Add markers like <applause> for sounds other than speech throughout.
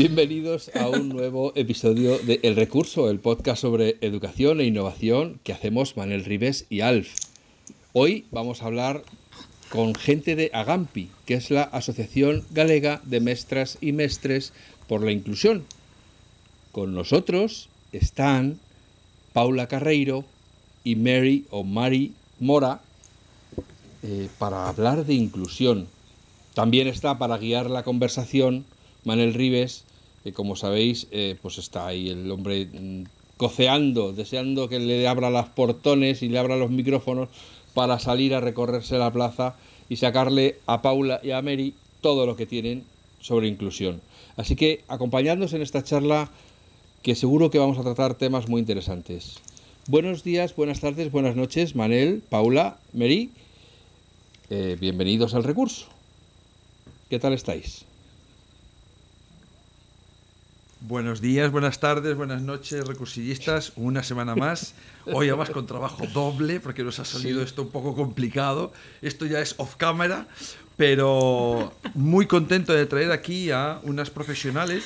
Bienvenidos a un nuevo episodio de El Recurso, el podcast sobre educación e innovación que hacemos Manuel Ribes y Alf. Hoy vamos a hablar con gente de Agampi, que es la Asociación Galega de Mestras y Mestres por la Inclusión. Con nosotros están Paula Carreiro y Mary o Mari Mora eh, para hablar de inclusión. También está para guiar la conversación Manuel Ribes, como sabéis, eh, pues está ahí el hombre mm, coceando, deseando que le abra las portones y le abra los micrófonos para salir a recorrerse la plaza y sacarle a Paula y a Mary todo lo que tienen sobre inclusión. Así que acompañadnos en esta charla que seguro que vamos a tratar temas muy interesantes. Buenos días, buenas tardes, buenas noches, Manel, Paula, Mary. Eh, bienvenidos al recurso. ¿Qué tal estáis? Buenos días, buenas tardes, buenas noches, recursillistas. Una semana más. Hoy además con trabajo doble, porque nos ha salido esto un poco complicado. Esto ya es off camera, pero muy contento de traer aquí a unas profesionales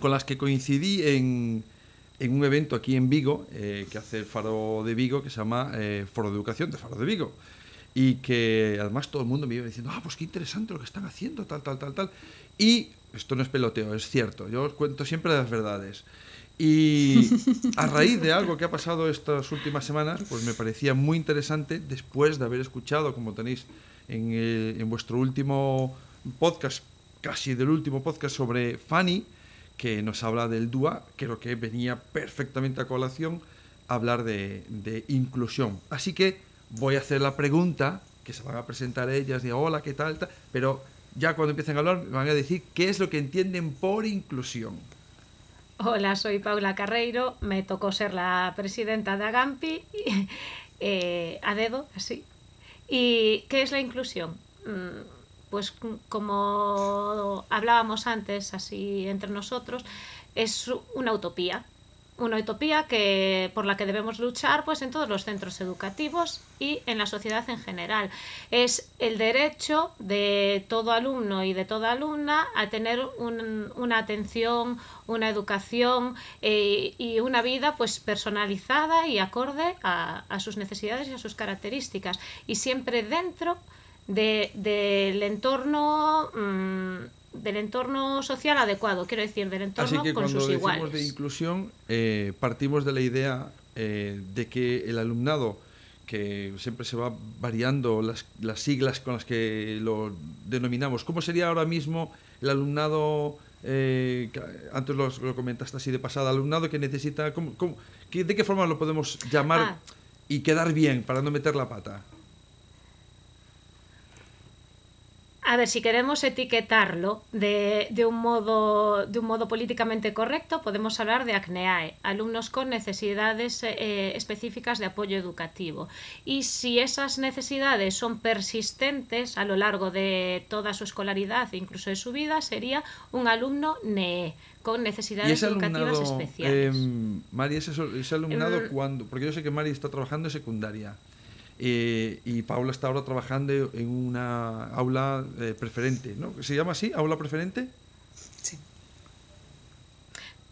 con las que coincidí en, un evento aquí en Vigo, eh, que hace el Faro de Vigo, que se llama eh, Foro de Educación de Faro de Vigo. Y que además todo el mundo me iba diciendo, ah, pues qué interesante lo que están haciendo, tal, tal, tal, tal. Y esto no es peloteo, es cierto. Yo os cuento siempre las verdades. Y <laughs> a raíz de algo que ha pasado estas últimas semanas, pues me parecía muy interesante, después de haber escuchado, como tenéis en, eh, en vuestro último podcast, casi del último podcast sobre Fanny, que nos habla del DUA, creo que venía perfectamente a colación hablar de, de, inclusión. Así que voy a hacer la pregunta, que se van a presentar ellas, de hola, ¿qué tal? tal pero ya cuando empiecen a hablar van a decir qué es lo que entienden por inclusión. Hola, soy Paula Carreiro, me tocó ser la presidenta de Agampi, <laughs> eh, a dedo, así. ¿Y qué es la inclusión? Mm, pues como hablábamos antes, así entre nosotros, es una utopía una utopía que, por la que debemos luchar pues, en todos los centros educativos y en la sociedad en general. Es el derecho de todo alumno y de toda alumna a tener una atención, una educación eh, y una vida pues, personalizada y acorde a, sus necesidades y a sus características. Y siempre dentro del entorno... Mm, del entorno social adecuado, quiero decir, del entorno Así que con cuando sus iguales. de inclusión, eh, partimos de la idea eh, de que el alumnado, que siempre se va variando las, las, siglas con las que lo denominamos, ¿cómo sería ahora mismo el alumnado, eh, antes lo, lo, comentaste así de pasada, alumnado que necesita, ¿cómo, cómo, ¿de qué forma lo podemos llamar ah. y quedar bien para no meter la pata? A ver, si queremos etiquetarlo de, de, un modo, de un modo políticamente correcto, podemos hablar de ACNEAE, alumnos con necesidades eh, específicas de apoyo educativo. Y si esas necesidades son persistentes a lo largo de toda su escolaridad e incluso de su vida, sería un alumno NEE, con necesidades educativas especiales. Eh, Mari, ese, ese alumnado, em, cuando, porque yo sé que Mari está trabajando en secundaria. Eh, y Paula está ahora trabajando en una aula eh, preferente, ¿no? ¿Se llama así? ¿Aula preferente? Sí.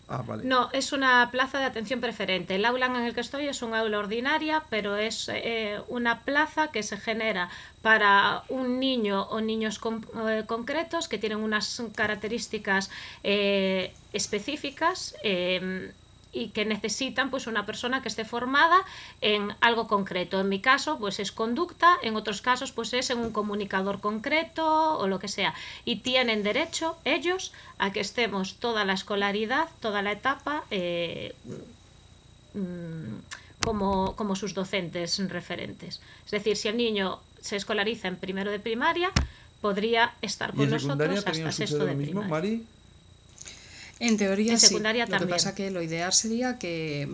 Ah, vale. No, es una plaza de atención preferente. El aula en el que estoy es un aula ordinaria, pero es eh, una plaza que se genera para un niño o niños concretos que tienen unas características específicas y que necesitan pues una persona que esté formada en algo concreto. En mi caso, pues es conducta, en otros casos, pues es en un comunicador concreto o lo que sea. Y tienen derecho ellos a que estemos toda la escolaridad, toda la etapa eh, mm, como, como sus docentes referentes. Es decir, si el niño se escolariza en primero de primaria, podría estar con nosotros hasta sexto de primaria. En teoría En sí. secundaria lo también. que pasa que lo ideal sería que,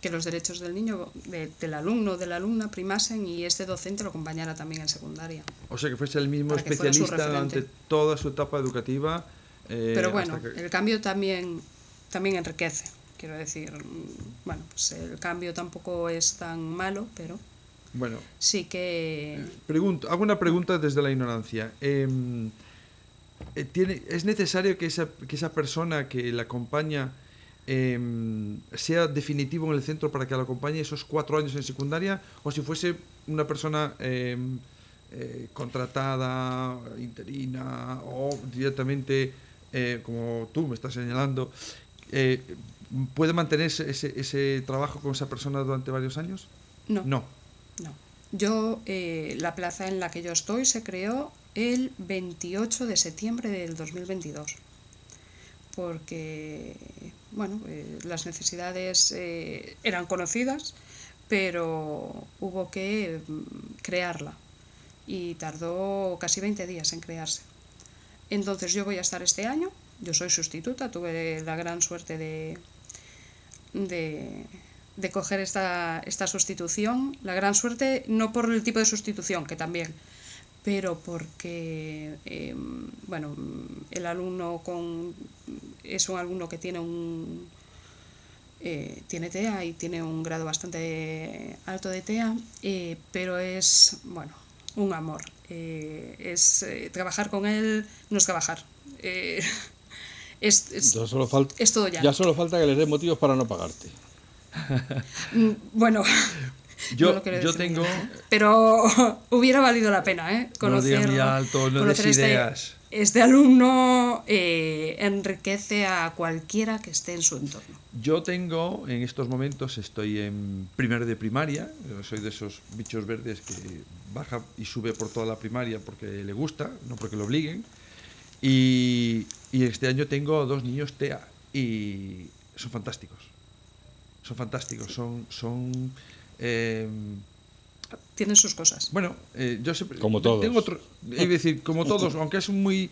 que los derechos del niño, de- del alumno o de la alumna primasen y este docente lo acompañara también en secundaria. O sea, que fuese el mismo Para especialista durante toda su etapa educativa. eh, Pero bueno, hasta que- el cambio también, también enriquece. Quiero decir, bueno, pues el cambio tampoco es tan malo, pero Bueno, sí que Pregunto, hago una pregunta desde la ignorancia. Em, eh, ¿tiene, ¿Es necesario que esa, que esa persona que la acompaña em, sea definitivo en el centro para que la acompañe esos cuatro años en secundaria? ¿O si fuese una persona em, eh, contratada, interina o directamente, eh, como tú me estás señalando, puede mantenerse ese, ese trabajo con esa persona durante varios años? no. No. No. Yo, eh, la plaza en la que yo estoy se creó el 28 de septiembre del 2022. Porque, bueno, eh, las necesidades eh, eran conocidas, pero hubo que mm, crearla. Y tardó casi 20 días en crearse. Entonces yo voy a estar este año, yo soy sustituta, tuve la gran suerte de, de, de coger esta, esta sustitución. La gran suerte, no por el tipo de sustitución, que también, pero porque, eh, bueno, el alumno con, es un alumno que tiene un... eh, tiene TEA y tiene un grado bastante alto de TEA, eh, pero es, bueno, un amor. Eh, es trabajar con él, no es trabajar. <laughs> Es, es- Ya solo, falta, es todo ya. ya solo falta que les dé motivos para no pagarte. Mm, Bueno, <laughs> <laughs> Yo, no yo tengo... Pero <laughs> hubiera valido la pena, ¿eh? No lo digas Conocer, muy alto, no des conocer este, ideas. este alumno eh, enriquece a cualquiera que esté en su entorno. Yo tengo, en estos momentos, estoy en primero de primaria, soy de esos bichos verdes que baja y sube por toda la primaria porque le gusta, no porque lo obliguen. Y, y este año tengo dos niños TEA y son fantásticos. Son fantásticos, son... son eh, Tienen sus cosas. bueno, eh, yo siempre... Como todos. Tengo otro, es decir, como <laughs> todos, aunque es muy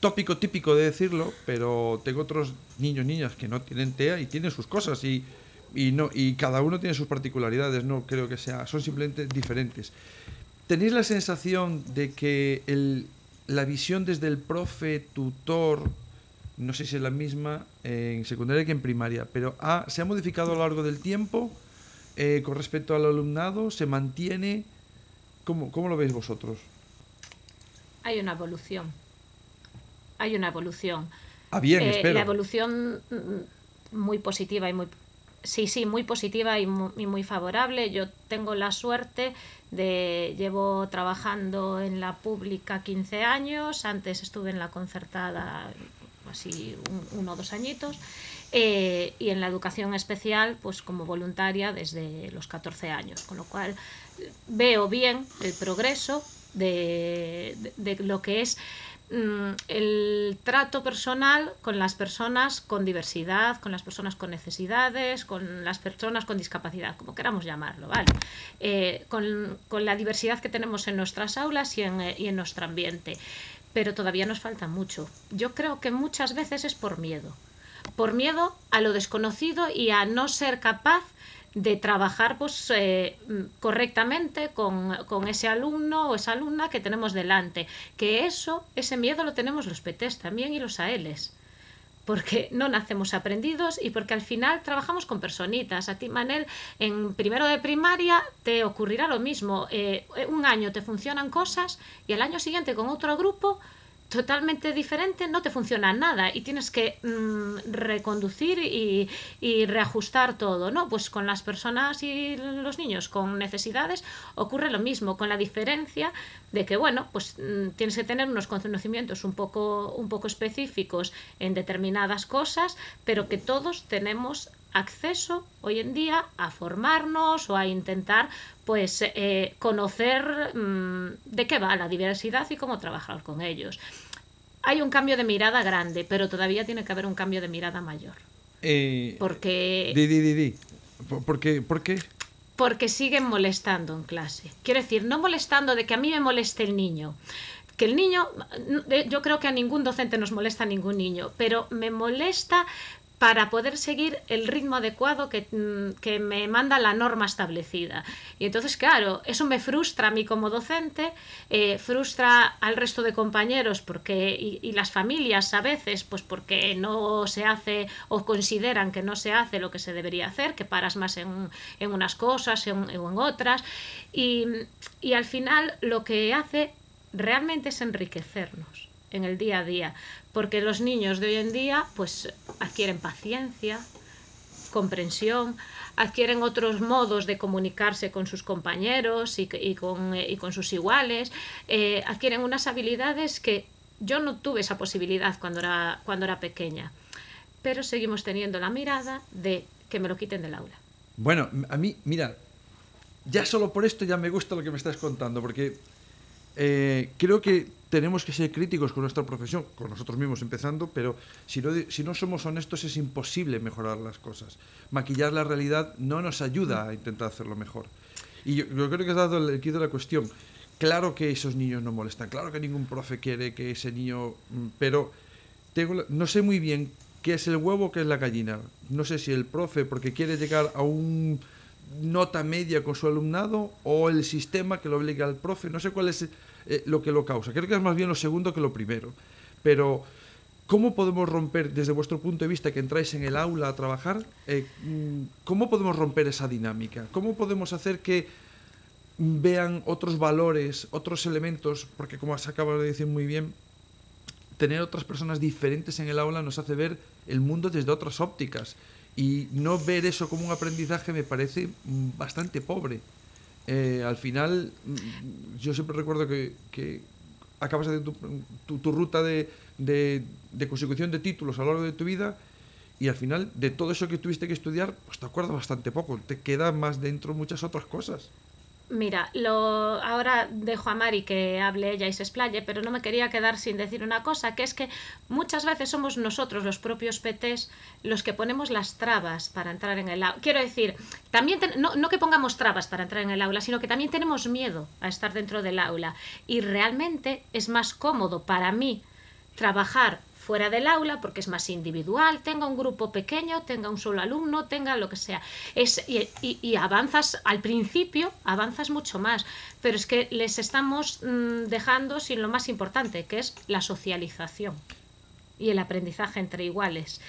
tópico típico de decirlo, pero tengo otros niños, niñas que no tienen TEA y tienen sus cosas y, y, no, y cada uno tiene sus particularidades, no creo que sea, son simplemente diferentes. ¿Tenéis la sensación de que el, la visión desde el profe, tutor, no sé si es la misma en secundaria que en primaria, pero ha- se ha modificado a lo largo del tiempo eh, con respecto al alumnado? ¿Se mantiene? ¿Cómo, cómo lo veis vosotros? Hay una evolución. Hay una evolución. Ah, bien, Eh, espero. La evolución mm, muy positiva y muy sí, sí, muy positiva y mu- y muy, favorable. Yo tengo la suerte de llevo trabajando en la pública 15 años, antes estuve en la concertada así un- uno o dos añitos. Eh, y en la educación especial, pues como voluntaria desde los 14 años, con lo cual veo bien el progreso de, de- lo que es mm, el trato personal con las personas con diversidad, con las personas con necesidades, con las personas con discapacidad, como queramos llamarlo, ¿vale? Eh, con, con la diversidad que tenemos en nuestras aulas y en, y en nuestro ambiente. Pero todavía nos falta mucho. Yo creo que muchas veces es por miedo. Por miedo a lo desconocido y a no ser capaz de trabajar pues, eh, correctamente con, con ese alumno o esa alumna que tenemos delante. Que eso, ese miedo lo tenemos los PTs también y los AELs. Porque no nacemos aprendidos y porque al final trabajamos con personitas. A ti, Manel, en primero de primaria te ocurrirá lo mismo. Eh, un año te funcionan cosas y al año siguiente con otro grupo totalmente diferente no te funciona nada y tienes que mm, reconducir y, y reajustar todo, ¿no? Pues con las personas y los niños con necesidades ocurre lo mismo, con la diferencia de que, bueno, pues mm, tienes que tener unos conocimientos un poco, un poco específicos en determinadas cosas, pero que todos tenemos acceso hoy en día a formarnos o a intentar pues eh, conocer mm, de qué va la diversidad y cómo trabajar con ellos. Hay un cambio de mirada grande, pero todavía tiene que haber un cambio de mirada mayor. Eh, Porque, Di, di, di, di. ¿Por, qué? ¿Por qué? porque siguen molestando en clase. Quiero decir, no molestando de que a mí me moleste el niño, que el niño, yo creo que a ningún docente nos molesta ningún niño, pero me molesta para poder seguir el ritmo adecuado que, mm, que, me manda la norma establecida. Y entonces, claro, eso me frustra a mí como docente, eh, frustra al resto de compañeros porque, y, las familias a veces, pues porque no se hace o consideran que no se hace lo que se debería hacer, que paras más en, en unas cosas o en, en, otras. Y, y al final lo que hace realmente es enriquecernos en el día a día, porque los niños de hoy en día pues adquieren paciencia, comprensión, adquieren otros modos de comunicarse con sus compañeros y, con, y con, sus iguales, eh, adquieren unas habilidades que yo no tuve esa posibilidad cuando era, cuando era pequeña, pero seguimos teniendo la mirada de que me lo quiten del aula. Bueno, a mí, mira, ya solo por esto ya me gusta lo que me estás contando, porque eh, creo que tenemos que ser críticos con nuestra profesión, con nosotros mismos empezando, pero si no, si no somos honestos es imposible mejorar las cosas. Maquillar la realidad no nos ayuda a intentar hacerlo mejor. Y yo, creo que has dado el quid de la cuestión. Claro que esos niños no molestan, claro que ningún profe quiere que ese niño... Pero tengo, no sé muy bien qué es el huevo o qué es la gallina. No sé si el profe, porque quiere llegar a un nota media con su alumnado o el sistema que lo obliga al profe. No sé cuál es eh, lo que lo causa. Creo que es más bien lo segundo que lo primero. Pero, ¿cómo podemos romper, desde vuestro punto de vista, que entráis en el aula a trabajar, eh, cómo podemos romper esa dinámica? ¿Cómo podemos hacer que vean otros valores, otros elementos? Porque, como has acabado de decir muy bien, tener otras personas diferentes en el aula nos hace ver el mundo desde otras ópticas. Y no ver eso como un aprendizaje me parece bastante pobre. Eh, al final, mm, yo siempre recuerdo que, acabas de tu, tu, tu ruta de, de, de, consecución de títulos a lo largo de tu vida y al final de todo eso que tuviste que estudiar, pues te acuerdas bastante poco, te queda más dentro muchas otras cosas. Mira, lo, ahora dejo a Mari que hable ella y se explaye, pero no me quería quedar sin decir una cosa, que es que muchas veces somos nosotros, los propios PTs, los que ponemos las trabas para entrar en el aula. Quiero decir, también no, no que pongamos trabas para entrar en el aula, sino que también tenemos miedo a estar dentro del aula. Y realmente es más cómodo para mí trabajar fuera del aula porque es más individual, tenga un grupo pequeño, tenga un solo alumno, tenga lo que sea. Es, y, y, avanzas al principio, avanzas mucho más, pero es que les estamos mmm, dejando sin lo más importante, que es la socialización y el aprendizaje entre iguales.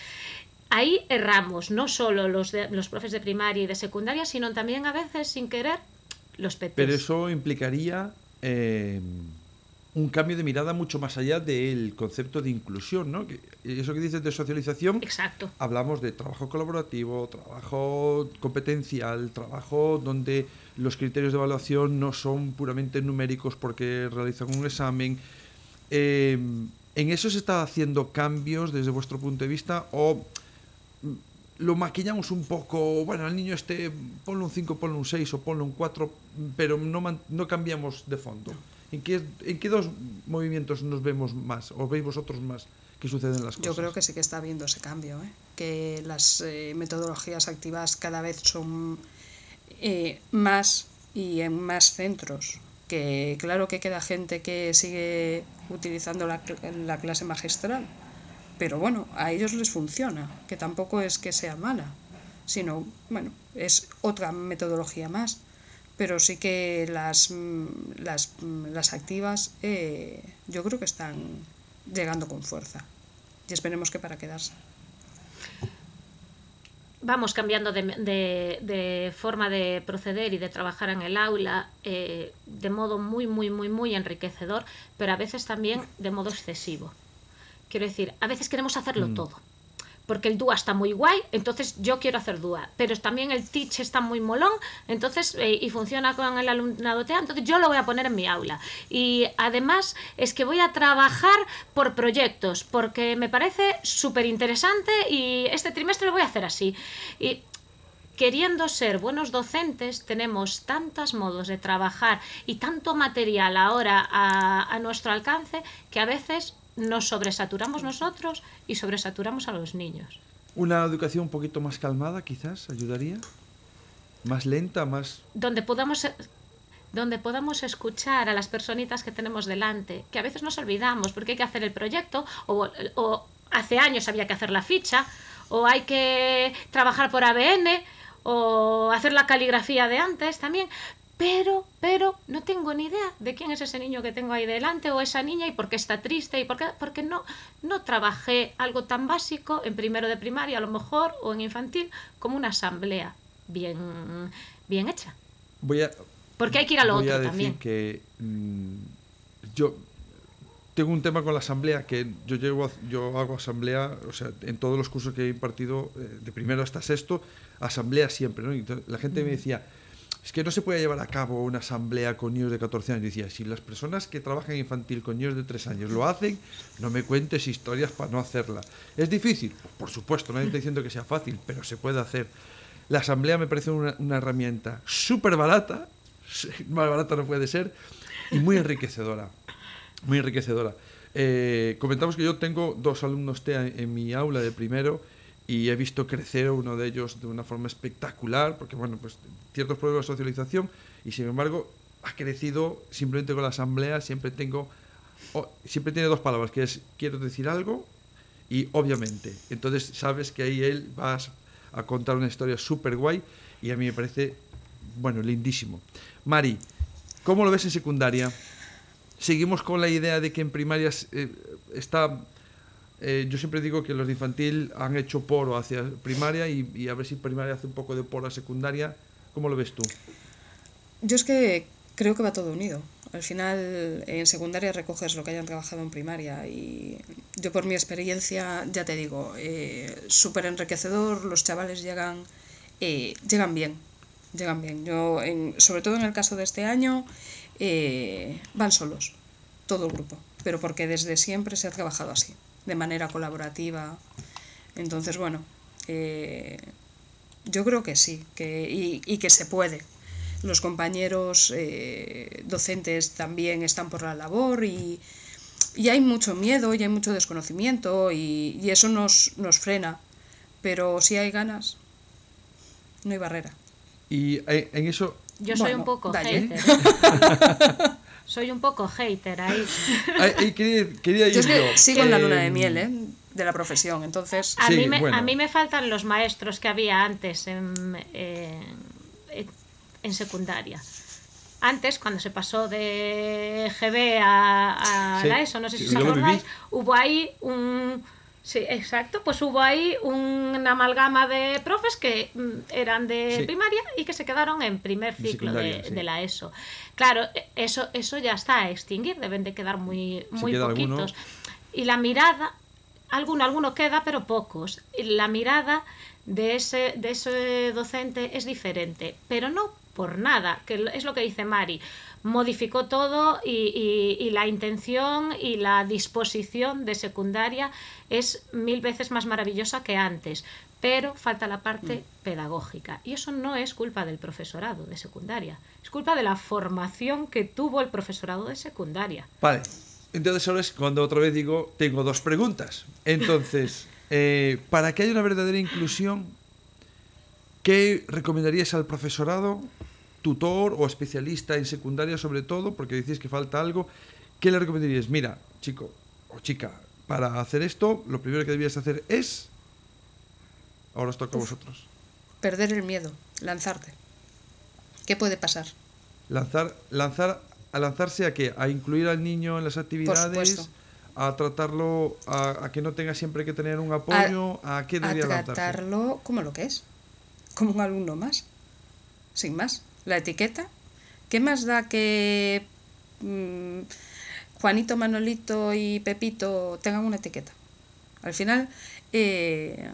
Ahí erramos, no solo los, de, los profes de primaria y de secundaria, sino también a veces sin querer los PTs. Pero eso implicaría... Eh un cambio de mirada mucho más allá del concepto de inclusión, ¿no? Que eso que dices de socialización, Exacto. hablamos de trabajo colaborativo, trabajo competencial, trabajo donde los criterios de evaluación no son puramente numéricos porque realizan un examen. Eh, ¿En eso se está haciendo cambios desde vuestro punto de vista o lo maquillamos un poco, bueno, al niño este ponle un 5, ponle un 6 o ponle un 4, pero no, no cambiamos de fondo? No. ¿En qué, ¿En qué dos movimientos nos vemos más o veis vosotros más que suceden las cosas? Yo creo que sí que está habiendo ese cambio, ¿eh? que las eh, metodologías activas cada vez son eh, más y en más centros. Que claro que queda gente que sigue utilizando la, la clase magistral, pero bueno, a ellos les funciona, que tampoco es que sea mala, sino, bueno, es otra metodología más pero sí que las, las, las activas eh, yo creo que están llegando con fuerza y esperemos que para quedarse. Vamos cambiando de, de, de forma de proceder y de trabajar en el aula eh, de modo muy, muy, muy, muy enriquecedor, pero a veces también de modo excesivo. Quiero decir, a veces queremos hacerlo mm. todo porque el DUA está muy guay, entonces yo quiero hacer DUA, pero también el Teach está muy molón, entonces eh, y funciona con el alumnado TEA, entonces yo lo voy a poner en mi aula. Y además es que voy a trabajar por proyectos, porque me parece súper interesante y este trimestre lo voy a hacer así. Y queriendo ser buenos docentes, tenemos tantos modos de trabajar y tanto material ahora a, a nuestro alcance que a veces nos sobresaturamos nosotros y sobresaturamos a los niños. Una educación un poquito más calmada quizás ayudaría, más lenta, más... Donde podamos donde podamos escuchar a las personitas que tenemos delante, que a veces nos olvidamos porque hay que hacer el proyecto o, o hace años había que hacer la ficha o hay que trabajar por ABN o hacer la caligrafía de antes también, pero, pero no tengo ni idea de quién es ese niño que tengo ahí delante o esa niña y por qué está triste y por qué, porque no, no trabajé algo tan básico en primero de primaria a lo mejor o en infantil como una asamblea bien, bien hecha. Voy a, porque hay que ir a lo voy otro a decir también. que mm, yo tengo un tema con la asamblea que yo llevo yo hago asamblea o sea en todos los cursos que he impartido eh, de primero hasta sexto asamblea siempre ¿no? Y la gente me decía es que no se puede llevar a cabo una asamblea con niños de 14 años. Y decía, si las personas que trabajan infantil con niños de 3 años lo hacen, no me cuentes historias para no hacerla. ¿Es difícil? Por supuesto, nadie está diciendo que sea fácil, pero se puede hacer. La asamblea me parece una, herramienta súper barata, más barata no puede ser, y muy enriquecedora. Muy enriquecedora. Eh, comentamos que yo tengo dos alumnos TEA en mi aula de primero y he visto crecer uno de ellos de una forma espectacular, porque bueno, pues ciertos problemas de socialización y sin embargo ha crecido simplemente con la asamblea, siempre tengo, siempre tiene dos palabras, que es quiero decir algo y obviamente. Entonces sabes que ahí él vas a contar una historia súper guay y a mí me parece, bueno, lindísimo. Mari, ¿cómo lo ves en secundaria? Seguimos con la idea de que en primarias eh, está eh, yo siempre digo que los de infantil han hecho poro hacia primaria y, a ver si primaria hace un poco de poro a secundaria. ¿Cómo lo ves tú? Yo es que creo que va todo unido. Al final, en secundaria recoges lo que hayan trabajado en primaria y yo por mi experiencia, ya te digo, eh, súper enriquecedor, los chavales llegan, eh, llegan bien, llegan bien. Yo, en- sobre todo en el caso de este año, eh, van solos, todo el grupo, pero porque desde siempre se ha trabajado así, de manera colaborativa. Entonces, bueno, eh, yo creo que sí, que, y, y que se puede. Los compañeros eh, docentes también están por la labor y, y hay mucho miedo y hay mucho desconocimiento y, y eso nos, nos frena. Pero si hay ganas, no hay barrera. Y eh, en eso, Yo soy Bueno, un poco hater. <laughs> <laughs> soy un poco hater ahí. ahí quería, quería ir Yo es que sigo en la luna Eh, de miel, ¿eh? De la profesión, entonces... A, Sí, mí me, bueno. a mí me faltan los maestros que había antes en, en- en secundaria. Antes, cuando se pasó de GB a, a Sí, la ESO, no sé si os lo acordáis, viví. hubo ahí un... Sí, exacto, pues hubo ahí una amalgama de profes que mm, eran de Sí. primaria y que se quedaron en primer ciclo de, sí. de la ESO. Claro, eso, eso ya está a extinguir, deben de quedar muy, muy queda alguno. poquitos. Y la mirada, alguno, alguno queda, pero pocos. Y La mirada de ese, de ese docente es diferente, pero no por nada, que es lo que dice Mari. Modificó todo y, y- y la intención y la disposición de secundaria es mil veces más maravillosa que antes, pero falta la parte pedagógica. Y eso no es culpa del profesorado de secundaria, es culpa de la formación que tuvo el profesorado de secundaria. Vale. Entonces ahora es cuando otra vez digo, tengo dos preguntas. Entonces, <laughs> eh, para que haya una verdadera inclusión, ¿qué recomendarías al profesorado, tutor o especialista en secundaria sobre todo, porque decís que falta algo? ¿Qué le recomendarías? Mira, chico o chica, para hacer esto, lo primero que debías hacer es... Ahora os toca a vosotros. Perder el miedo, lanzarte. ¿Qué puede pasar? Lanzar, lanzar, a lanzarse a qué? A incluir al niño en las actividades, a tratarlo, a, a que no tenga siempre que tener un apoyo, a, qué a debería lanzarse. tratarlo como lo que es, como un alumno más, sin más. La etiqueta, ¿qué más da que mm, Juanito, Manolito y Pepito tengan una etiqueta? Al final, eh,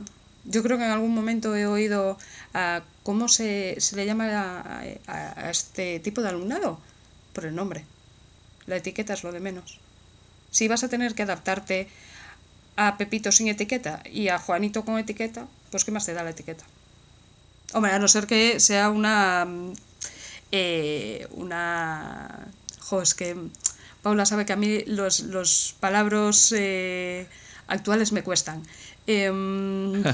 yo creo que en algún momento he oído a cómo se, se le llama a, a- a este tipo de alumnado, por el nombre. La etiqueta es lo de menos. Si vas a tener que adaptarte a Pepito sin etiqueta y a Juanito con etiqueta, pues ¿qué más te da la etiqueta? Hombre, a no ser que sea una... mm, eh, una... Jo, es que Paula sabe que a mí los, los palabras eh, actuales me cuestan. Em, <laughs>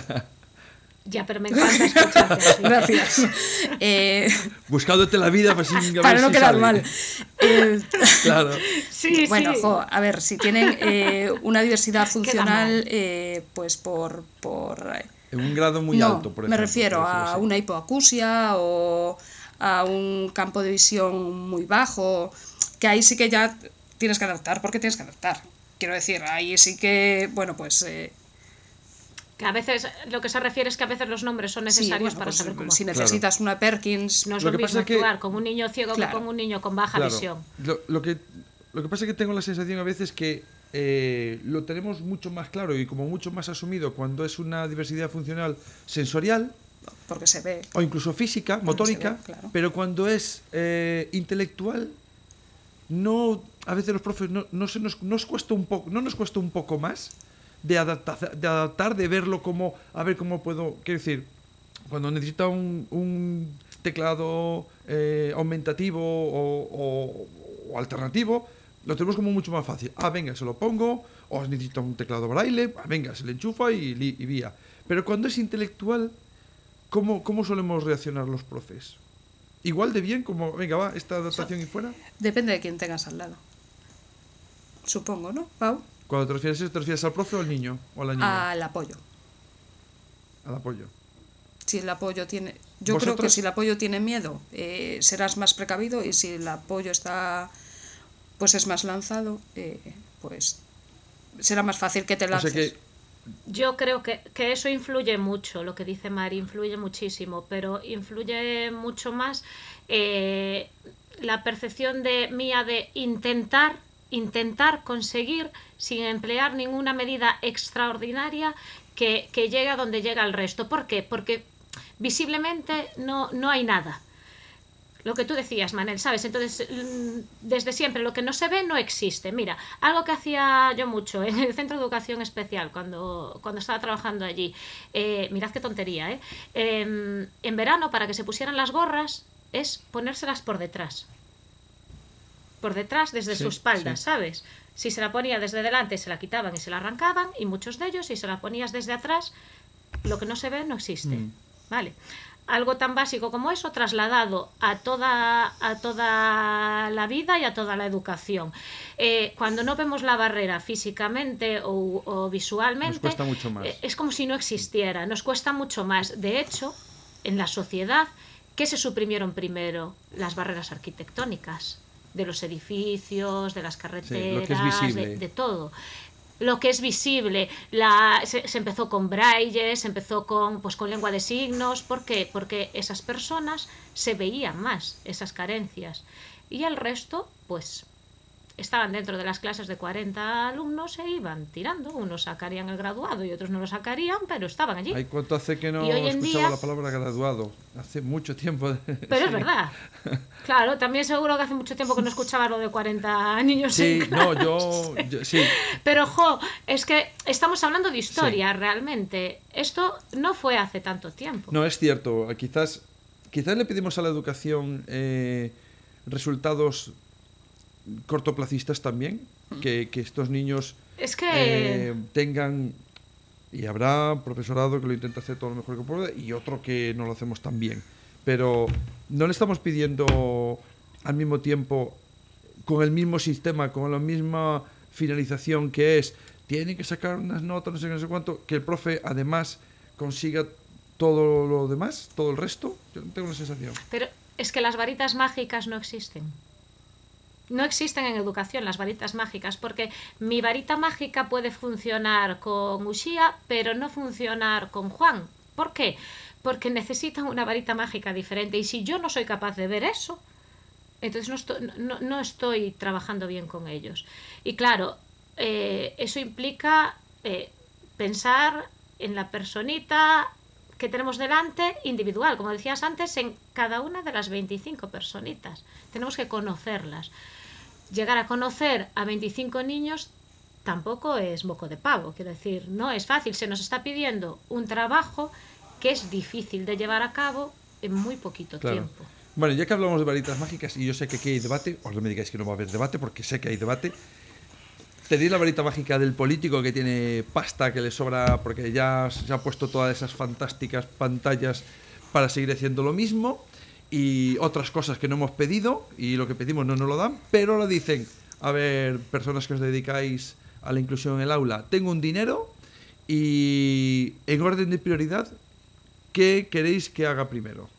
Ya, pero me encanta escucharte así. <laughs> Gracias. <laughs> Eh, Buscándote la vida pues, sin, para no si quedar sale. mal. Eh, Claro. Sí, bueno, sí. jo, a ver, si tienen eh, una diversidad funcional, eh, pues por... por eh, En un grado muy no, alto, por me ejemplo, refiero por decirlo a así. una hipoacusia o a un campo de visión muy bajo, que ahí sí que ya tienes que adaptar, porque tienes que adaptar. Quiero decir, ahí sí que, bueno, pues... eh, Que a veces lo que se refiere es que a veces los nombres son sí, necesarios bueno, para pues, saber cómo si actuar. necesitas una Perkins, No es Lo lo, que mismo pasa es que- actuar con un niño ciego Claro. que con un niño con baja Claro. visión. Lo, lo que, lo que pasa es que tengo la sensación a veces que eh, lo tenemos mucho más claro y como mucho más asumido cuando es una diversidad funcional sensorial porque se ve. o incluso física, motórica, ve, claro. pero cuando es eh, intelectual, no, a veces los profes no, no se nos, nos cuesta un poco, no nos cuesta un poco más de, adapta- de adaptar, de verlo como, a ver cómo puedo, quiero decir, cuando necesita un, un teclado eh, aumentativo o, o- o alternativo, lo tenemos como mucho más fácil. Ah, venga, se lo pongo, o necesita un teclado braille, ah, venga, se le enchufa y, vía. Pero cuando es intelectual, ¿cómo, ¿cómo solemos reaccionar los profes? Igual de bien como, venga, va, esta adaptación y fuera. Depende de quién tengas al lado. Supongo, ¿no, Pau? Cuando te refieres a eso, ¿te refieres al profe o al niño? O a la niña. Al apoyo. Al apoyo. Si el apoyo tiene. Yo creo que si el apoyo tiene miedo, eh, serás más precavido y si el apoyo está. Pues es más lanzado, eh, pues será más fácil que te O sea lances. que Yo creo que, que eso influye mucho, lo que dice Mari, influye muchísimo, pero influye mucho más eh, la percepción de mía de intentar, intentar conseguir, sin emplear ninguna medida extraordinaria, que, que llegue a donde llega el resto. ¿Por qué? Porque visiblemente no, no hay nada. Lo que tú decías, Manel, ¿sabes? Entonces, mm, desde siempre, lo que no se ve no existe. Mira, algo que hacía yo mucho en el Centro de Educación Especial, cuando, cuando estaba trabajando allí, eh, mirad qué tontería, ¿eh? Em, en verano, para que se pusieran las gorras, es ponérselas por detrás. Por detrás, desde Sí, su espalda, sí. ¿sabes? Si se la ponía desde delante, se la quitaban y se la arrancaban, y muchos de ellos, si se la ponías desde atrás, lo que no se ve no existe. Mm. ¿Vale? Algo tan básico como eso trasladado a toda, a toda la vida y a toda la educación. Eh, cuando no vemos la barrera físicamente o, o visualmente, Nos cuesta mucho más. eh, es como si no existiera, nos cuesta mucho más. De hecho, en la sociedad, ¿qué se suprimieron primero? Las barreras arquitectónicas, de los edificios, de las carreteras, visible. de, de todo. Lo que es visible, la, se, empezó con braille, se empezó con, pues, con lengua de signos. ¿Por qué? Porque esas personas se veían más, esas carencias. Y el resto, pues, estaban dentro de las clases de 40 alumnos e iban tirando. Unos sacarían el graduado y otros no lo sacarían, pero estaban allí. ¿hay cuánto hace que no escuchaba día- la palabra graduado? Hace mucho tiempo. <laughs> Pero es <laughs> verdad. Claro, también seguro que hace mucho tiempo que no escuchaba lo de 40 niños Sí, en no, yo, yo- sí, Pero, jo, es que estamos hablando de historia realmente. Esto no fue hace tanto tiempo. No, es cierto. Quizás, quizás le pedimos a la educación eh, resultados cortoplacistas también. Que, que estos niños Es que eh, tengan. Y habrá profesorado que lo intenta hacer todo lo mejor que puede y otro que no lo hacemos tan bien. Pero no le estamos pidiendo al mismo tiempo, con el mismo sistema, con la misma finalización que es, tiene que sacar unas notas, no sé qué, no sé cuánto, que el profe además consiga todo lo demás, todo el resto. Yo tengo una sensación. Pero es que las varitas mágicas no existen. No existen en educación las varitas mágicas, porque mi varita mágica puede funcionar con Ushia, pero no funcionar con Juan. ¿Por qué? Porque necesitan una varita mágica diferente. Y si yo no soy capaz de ver eso, entonces no estoy, no, no estoy trabajando bien con ellos. Y claro, eh, eso implica eh, pensar en la personita que tenemos delante individual, como decías antes, en cada una de las 25 personitas. Tenemos que conocerlas. Llegar a conocer a 25 niños tampoco es moco de pavo, quiero decir, no es fácil, se nos está pidiendo un trabajo que es difícil de llevar a cabo en muy poquito Claro. tiempo. Bueno, ya que hablamos de varitas mágicas, y yo sé que aquí hay debate, os no me digáis que no va a haber debate, porque sé que hay debate. Tenéis la varita mágica del político que tiene pasta que le sobra porque ya se ha puesto todas esas fantásticas pantallas para seguir haciendo lo mismo y otras cosas que no hemos pedido y lo que pedimos no nos lo dan, pero ahora dicen, a ver, personas que os dedicáis a la inclusión en el aula, tengo un dinero y en orden de prioridad, ¿qué queréis que haga primero?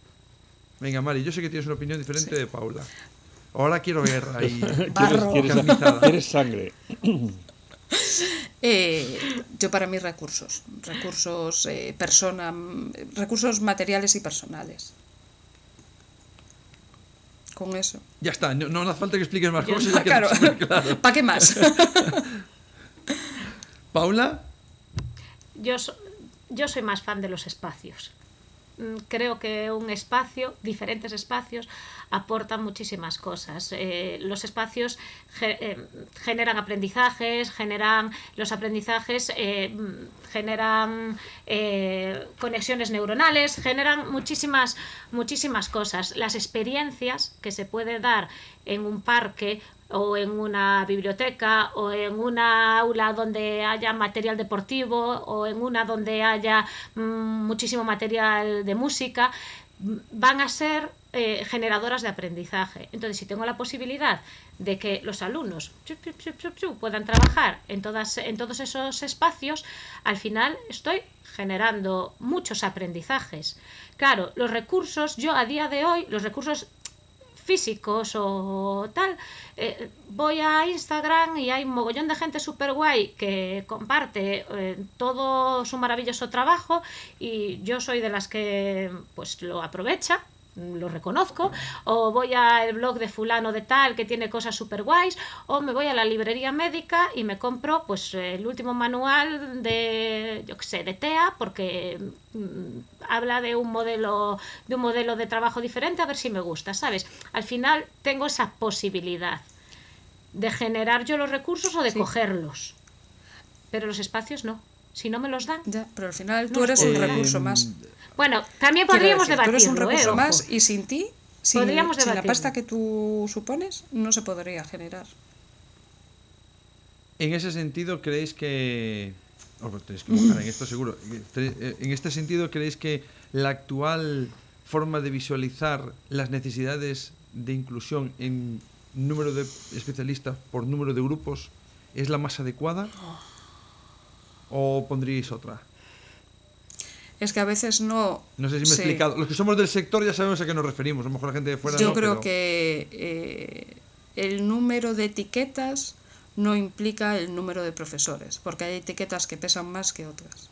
Venga, Mari, yo sé que tienes una opinión diferente Sí. de Paula. Ahora quiero guerra y Barro. <laughs> ¿Quieres, Carnizada. quieres sangre? Eh, yo para mí recursos, recursos eh, persona, recursos materiales y personales. Con eso. ya está, no, no hace falta que expliques más cosas. ya <laughs> claro. <laughs> ¿Para qué más? <laughs> Paula, Yo, so- yo soy más fan de los espacios. Mm, Creo que un espacio, diferentes espacios, aportan muchísimas cosas. Eh, los espacios eh, generan aprendizajes, generan los aprendizajes, eh, generan conexiones neuronales, generan muchísimas, muchísimas cosas. Las experiencias que se puede dar en un parque o en una biblioteca o en una aula donde haya material deportivo o en una donde haya mm, muchísimo material de música mm, van a ser eh, generadoras de aprendizaje. Entonces, si tengo la posibilidad de que los alumnos puedan trabajar en, todas, en todos esos espacios, al final estoy generando muchos aprendizajes. Claro, los recursos, yo a día de hoy, los recursos físicos o tal, eh, voy a Instagram y hay un mogollón de gente súper guay que comparte eh, todo su maravilloso trabajo y yo soy de las que pues lo aprovecha lo reconozco, o voy al blog de fulano de tal que tiene cosas súper guays, o me voy a la librería médica y me compro pues el último manual de, yo qué sé, de TEA, porque mm, habla de un modelo de un modelo de trabajo diferente, a ver si me gusta, ¿sabes? Al final tengo esa posibilidad de generar yo los recursos o de Sí. cogerlos. Pero los espacios no. Si no me los dan. Ya, pero al final tú No, eres un recurso más. Bueno, también podríamos decir, tú eres un debatirlo, ¿eh? recurso más y sin ti, sin, Podríamos sin la pasta que tú supones, no se podría generar. en ese sentido, ¿creéis que... oh, pues tenéis que mojar en esto seguro. Eh, En este sentido, ¿creéis que la actual forma de visualizar las necesidades de inclusión en número de especialistas por número de grupos es la más adecuada? ¿O pondríais otra? Es que a veces no. No sé si me he explicado. Los que somos del sector ya sabemos a qué nos referimos. A lo mejor la gente de fuera Yo no, creo pero- que eh, el número de etiquetas no implica el número de profesores, porque hay etiquetas que pesan más que otras.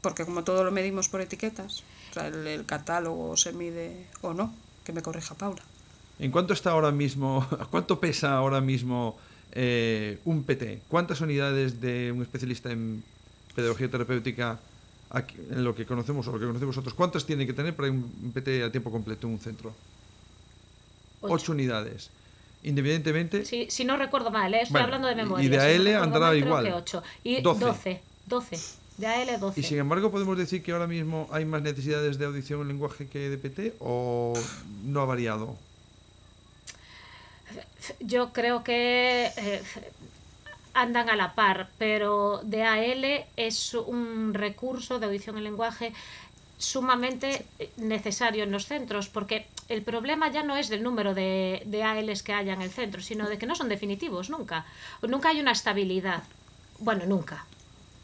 Porque como todo lo medimos por etiquetas, o sea, el, el catálogo se mide o no, que me corrija Paula. ¿En cuánto está ahora mismo, <laughs> cuánto pesa ahora mismo eh, un PT? ¿Cuántas unidades de un especialista en pedagogía terapéutica aquí- en lo que conocemos o lo que conocemos nosotros? ¿Cuántas tiene que tener para un PT a tiempo completo en un centro? Ocho. Ocho unidades. Independientemente, Si, si no recuerdo mal, ¿eh? estoy Bueno, hablando de y memoria. de si no AL andará mal, igual. que ocho. Y 12. 12. 12. De AL 12. y sin embargo podemos decir que ahora mismo hay más necesidades de audición en lenguaje que de PT o no ha variado. Yo creo que eh, andan a la par, pero DAL es un recurso de audición en lenguaje sumamente necesario en los centros, porque el problema ya no es del número de, de ALs que haya en el centro, sino de que no son definitivos nunca. Nunca hay una estabilidad. Bueno, nunca.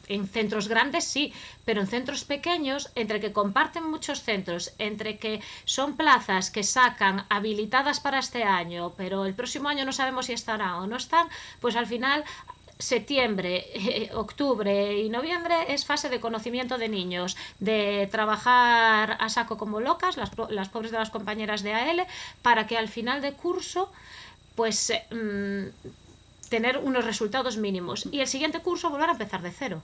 En centros grandes sí, pero en centros pequeños, entre que comparten muchos centros, entre que son plazas que sacan habilitadas para este año, pero el próximo año no sabemos si estarán o no están, pues al final septiembre, eh, octubre y noviembre es fase de conocimiento de niños, de trabajar a saco como locas, las, las pobres de las compañeras de AL, para que al final de curso, pues eh, mm, tener unos resultados mínimos y el siguiente curso volver a empezar de cero.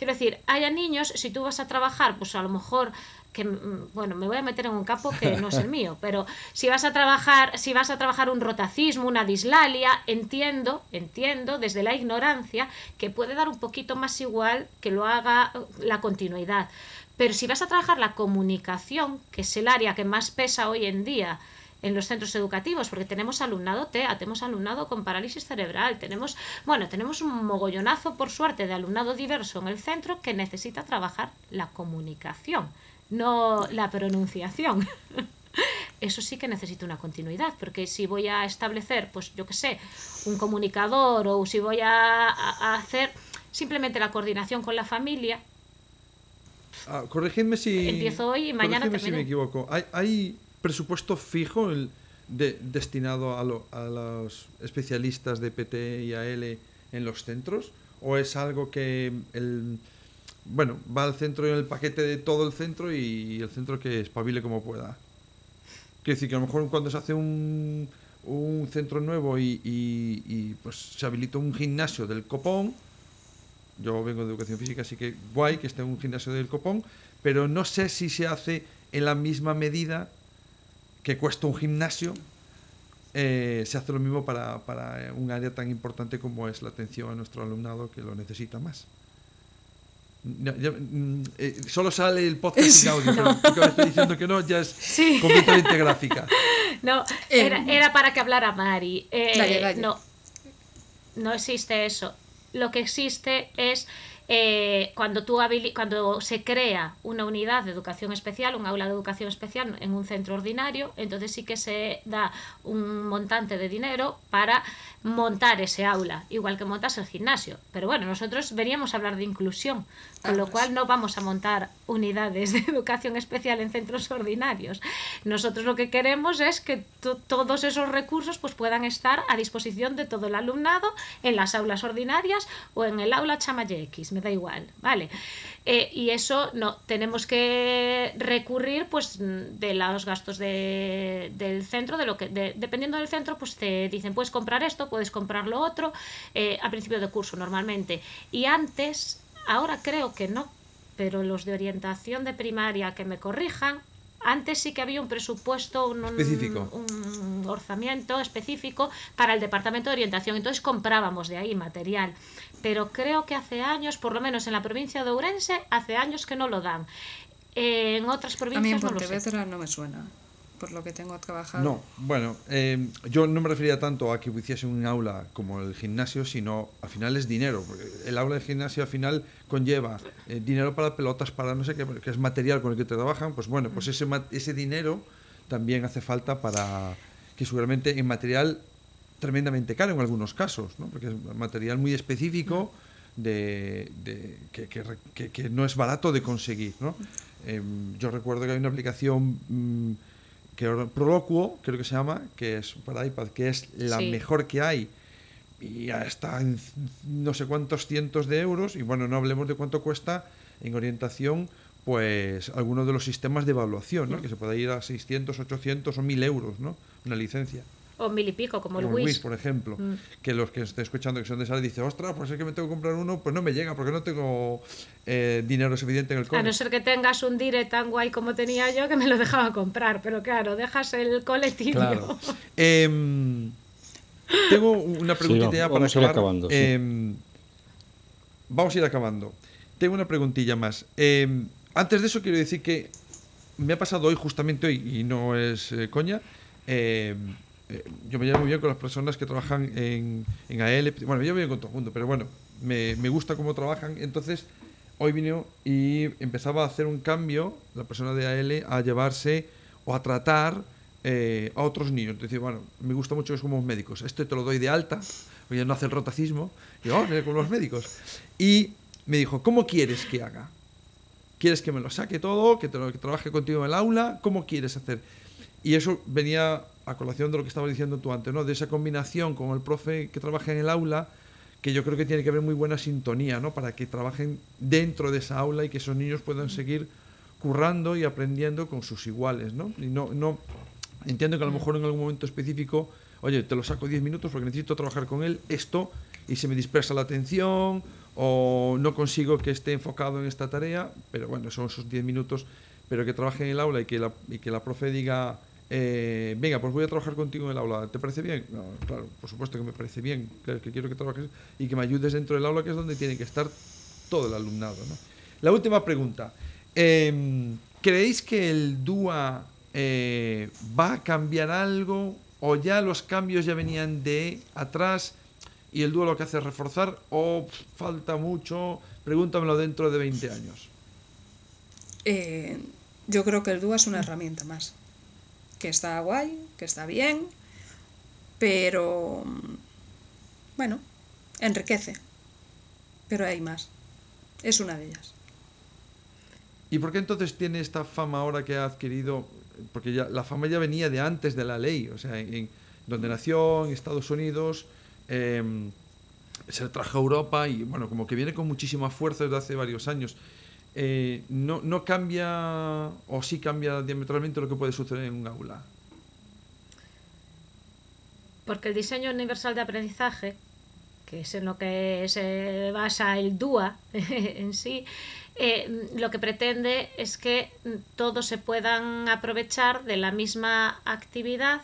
Quiero decir, haya niños, si tú vas a trabajar, pues a lo mejor que mm, bueno, me voy a meter en un campo que no es el <laughs> mío, pero si vas a trabajar, si vas a trabajar un rotacismo, una dislalia, entiendo, entiendo desde la ignorancia que puede dar un poquito más igual que lo haga eh, la continuidad. Pero si vas a trabajar la comunicación, que es el área que más pesa hoy en día en los centros educativos, porque tenemos alumnado TEA, tenemos alumnado con parálisis cerebral, tenemos, bueno, tenemos un mogollonazo, por suerte, de alumnado diverso en el centro que necesita trabajar la comunicación, no la pronunciación. <laughs> Eso sí que necesita una continuidad, porque si voy a establecer, pues yo qué sé, un comunicador o si voy a, a hacer simplemente la coordinación con la familia, Ah, corregidme si. Empiezo hoy y mañana corregidme si me equivoco. ¿Hay, hay presupuesto fijo el de, destinado a, lo, a los especialistas de PT y AL en los centros? ¿O es algo que el, bueno, va al centro en el paquete de todo el centro y el centro que espabile como pueda? Quiero decir que a lo mejor cuando se hace un, un centro nuevo y, y, pues se habilita un gimnasio del copón, yo vengo de educación física, así que guay que esté un gimnasio del copón, pero no sé si se hace en la misma medida que cuesta un gimnasio, eh, se hace lo mismo para, para, un área tan importante como es la atención a nuestro alumnado que lo necesita más. Ya, mm, eh, solo sale el podcast sin audio, no. pero estoy diciendo que no, ya es sí. completamente gráfica. <laughs> No, era, era, para que hablara Mari. Eh, dale, dale. No, no existe eso lo que existe es eh, cuando, tú cuando se crea una unidad de educación especial, un aula de educación especial en un centro ordinario, entonces sí que se da un montante de dinero para montar ese aula, igual que montas el gimnasio. Pero bueno, nosotros veníamos a hablar de inclusión, con lo cual no vamos a montar unidades de educación especial en centros ordinarios. Nosotros lo que queremos es que todos esos recursos pues, puedan estar a disposición de todo el alumnado en las aulas ordinarias o en el aula Chamaye X, da igual, ¿vale? Eh, y eso no, tenemos que recurrir pues de los gastos de, del centro, de lo que de, dependiendo del centro, pues te dicen puedes comprar esto, puedes comprar lo otro, eh, a principio de curso normalmente. Y antes, ahora creo que no, pero los de orientación de primaria que me corrijan, antes sí que había un presupuesto, un, específico. un, orzamiento específico para el departamento de orientación. Entonces comprábamos de ahí material. Pero creo que hace años, por lo menos en la provincia de Ourense, hace años que no lo dan. Eh, en otras provincias A mí en no Pontevedra no, no me suena por lo que tengo trabajado. No, bueno, eh, yo no me refería tanto a que hiciese un aula como el gimnasio, sino al final es dinero. El aula de gimnasio al final conlleva eh, dinero para pelotas, para no sé qué, que es material con el que te trabajan. Pues bueno, pues ese, ese dinero también hace falta para que seguramente en material tremendamente caro en algunos casos, ¿no? porque es material muy específico de, de que, que, que, no es barato de conseguir. ¿no? Eh, yo recuerdo que hay una aplicación... Mmm, que Proloquo, creo que se llama, que es para iPad, que es la sí. mejor que hay y ya está en no sé cuántos cientos de euros y bueno, no hablemos de cuánto cuesta en orientación pues algunos de los sistemas de evaluación, ¿no? que se puede ir a 600, 800 o 1000 euros, ¿no? una licencia o mil y pico, como, como el Wii. Wii, por ejemplo. Mm. Que los que estén escuchando que son de sala dicen, ostras, pues es que me tengo que comprar uno, pues no me llega porque no tengo eh, dinero suficiente en el cole. A no ser que tengas un dire tan guay como tenía yo que me lo dejaba comprar, pero claro, dejas el colectivo. Claro. eh, tengo una preguntita sí, para acabar. Acabando, sí. eh, vamos a ir acabando. Tengo una preguntilla más. Eh, antes de eso quiero decir que me ha pasado hoy, justamente hoy, y no es eh, coña, eh, yo me llevo muy bien con las personas que trabajan en, en AL, bueno, me llevo bien con todo el mundo, pero bueno, me, me gusta cómo trabajan, entonces hoy vino y empezaba a hacer un cambio, la persona de AL, a llevarse o a tratar eh, a otros niños. Entonces, bueno, me gusta mucho que somos médicos, esto te lo doy de alta, porque no hace el rotacismo, y yo, oh, con los médicos. Y me dijo, ¿cómo quieres que haga? ¿Quieres que me lo saque todo, que, te que trabaje contigo en el aula? ¿Cómo quieres hacer? Y eso venía a colación de lo que estabas diciendo tú antes, ¿no? De esa combinación con el profe que trabaja en el aula, que yo creo que tiene que haber muy buena sintonía, ¿no? Para que trabajen dentro de esa aula y que esos niños puedan seguir currando y aprendiendo con sus iguales, ¿no? Y no, no entiendo que a lo mejor en algún momento específico, oye, te lo saco 10 minutos porque necesito trabajar con él esto y se me dispersa la atención o no consigo que esté enfocado en esta tarea, pero bueno, son esos 10 minutos, pero que trabaje en el aula y que la, y que la profe diga eh, venga, pues voy a trabajar contigo en el aula. ¿Te parece bien? Claro, por supuesto que me parece bien, claro, que quiero que trabajes y que me ayudes dentro del aula, que es donde tiene que estar todo el alumnado. La última pregunta. Eh, ¿Creéis que el DUA eh, ¿va a cambiar algo o ya los cambios ya venían de atrás y el dúo lo que hace es reforzar o falta mucho? Pregúntamelo dentro de 20 años. Eh, yo creo que el dúo es una herramienta más. Que está guay, que está bien, pero bueno, enriquece. Pero hay más. Es una de ellas. ¿Y por qué entonces tiene esta fama ahora que ha adquirido? Porque ya, la fama ya venía de antes de la ley, o sea, en, donde nació, en Estados Unidos, em, se trajo a Europa y bueno, como que viene con muchísima fuerza desde hace varios años. Eh, no, no cambia o sí cambia diametralmente lo que puede suceder en un aula. Porque el diseño universal de aprendizaje, que es en lo que se basa el DUA <laughs> en sí, eh, lo que pretende es que todos se puedan aprovechar de la misma actividad,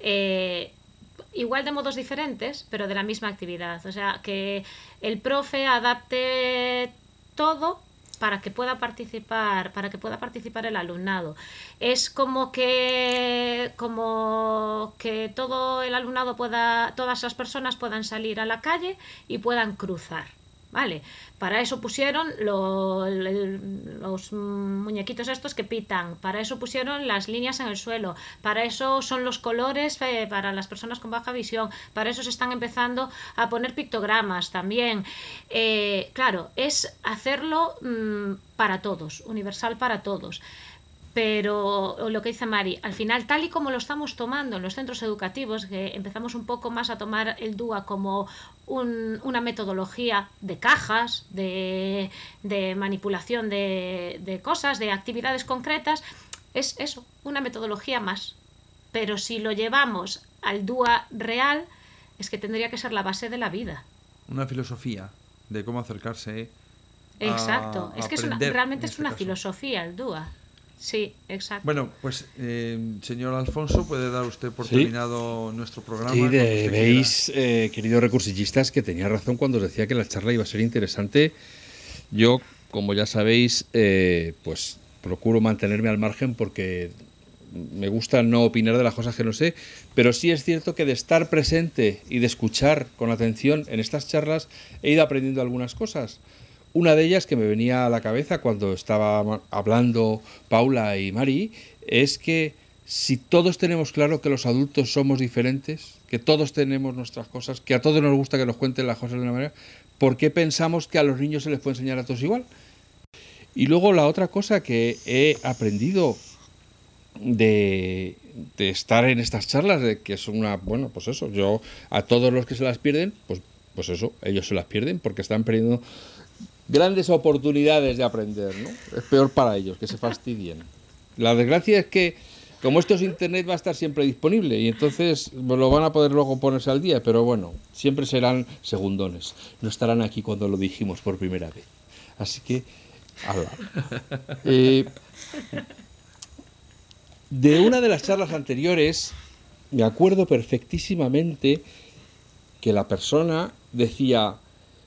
eh, igual de modos diferentes, pero de la misma actividad. O sea, que el profe adapte todo para que pueda participar, para que pueda participar el alumnado. Es como que como que todo el alumnado pueda, todas las personas puedan salir a la calle y puedan cruzar. ¿Vale? Para eso pusieron los muñequitos estos que pitan, para eso pusieron las líneas en el suelo, para eso son los colores eh, para las personas con baja visión, para eso se están empezando a poner pictogramas también. Eh, claro, es hacerlo mm, para todos, universal para todos pero lo que dice Mari, al final, tal y como lo estamos tomando en los centros educativos, que empezamos un poco más a tomar el DUA como una metodología de cajas, de, manipulación de, de, cosas, de actividades concretas, es eso, una metodología más. Pero si lo llevamos al DUA real, es que tendría que ser la base de la vida. Una filosofía de cómo acercarse. Exacto, es que realmente es una este filosofía el DUA. Sí, exacto. Bueno, pues eh, señor Alfonso, puede dar usted por terminado nuestro programa. Sí, veis, eh, queridos recursillistas, que tenía razón cuando os decía que la charla iba a ser interesante. Yo, como ya sabéis, eh, pues procuro mantenerme al margen porque me gusta no opinar de las cosas que no sé, pero sí es cierto que de estar presente y de escuchar con atención en estas charlas he ido aprendiendo algunas cosas. Una de ellas que me venía a la cabeza cuando estaba hablando Paula y Mari es que si todos tenemos claro que los adultos somos diferentes, que todos tenemos nuestras cosas, que a todos nos gusta que nos cuenten las cosas de una manera, ¿por qué pensamos que a los niños se les puede enseñar a todos igual? Y luego la otra cosa que he aprendido de, estar en estas charlas, de que es una, bueno, pues eso, yo a todos los que se las pierden, pues, pues eso, ellos se las pierden porque están perdiendo grandes oportunidades de aprender, ¿no? Es peor para ellos, que se fastidien. La desgracia es que, como esto es internet, va a estar siempre disponible y entonces lo van a poder luego ponerse al día, pero bueno, siempre serán segundones. No estarán aquí cuando lo dijimos por primera vez. Así que, <laughs> eh, de una de las charlas anteriores, me acuerdo perfectísimamente que la persona decía,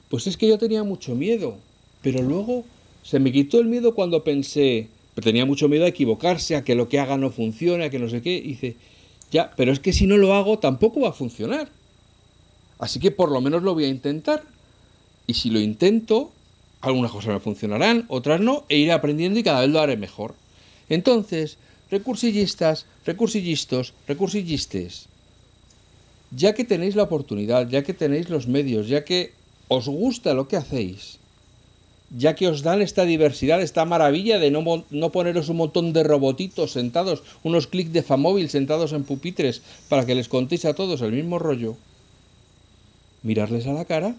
pues es que yo tenía mucho miedo pero luego se me quitó el miedo cuando pensé, tenía mucho miedo a equivocarse, a que lo que haga no funcione, a que no sé qué. Y dice, ya, pero es que si no lo hago tampoco va a funcionar. Así que por lo menos lo voy a intentar. Y si lo intento, algunas cosas me funcionarán, otras no, e iré aprendiendo y cada vez lo haré mejor. Entonces, recursillistas, recursillistos, recursillistes, ya que tenéis la oportunidad, ya que tenéis los medios, ya que os gusta lo que hacéis, ya que os dan esta diversidad, esta maravilla de no, no poneros un montón de robotitos sentados, unos clics de Famóvil sentados en pupitres para que les contéis a todos el mismo rollo, mirarles a la cara,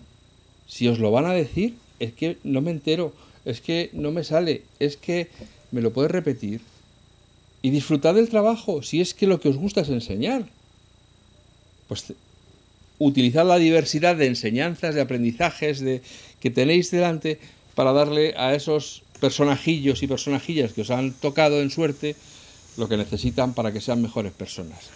si os lo van a decir, es que no me entero, es que no me sale, es que me lo puedes repetir. Y disfrutad del trabajo, si es que lo que os gusta es enseñar. Pues utilizad la diversidad de enseñanzas, de aprendizajes de, que tenéis delante para darle a esos personajillos y personajillas que os han tocado en suerte lo que necesitan para que sean mejores personas.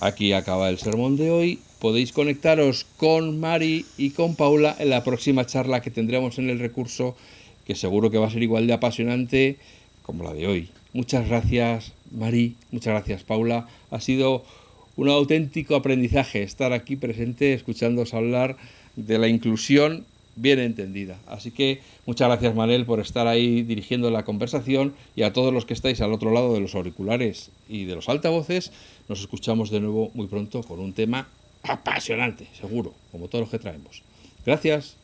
Aquí acaba el sermón de hoy. Podéis conectaros con Mari y con Paula en la próxima charla que tendremos en el recurso, que seguro que va a ser igual de apasionante como la de hoy. Muchas gracias, Mari. Muchas gracias, Paula. Ha sido un auténtico aprendizaje estar aquí presente, escuchándoos hablar de la inclusión bien entendida. Así que muchas gracias, Manel, por estar ahí dirigiendo la conversación y a todos los que estáis al otro lado de los auriculares y de los altavoces. Nos escuchamos de nuevo muy pronto con un tema apasionante, seguro, como todos los que traemos. Gracias.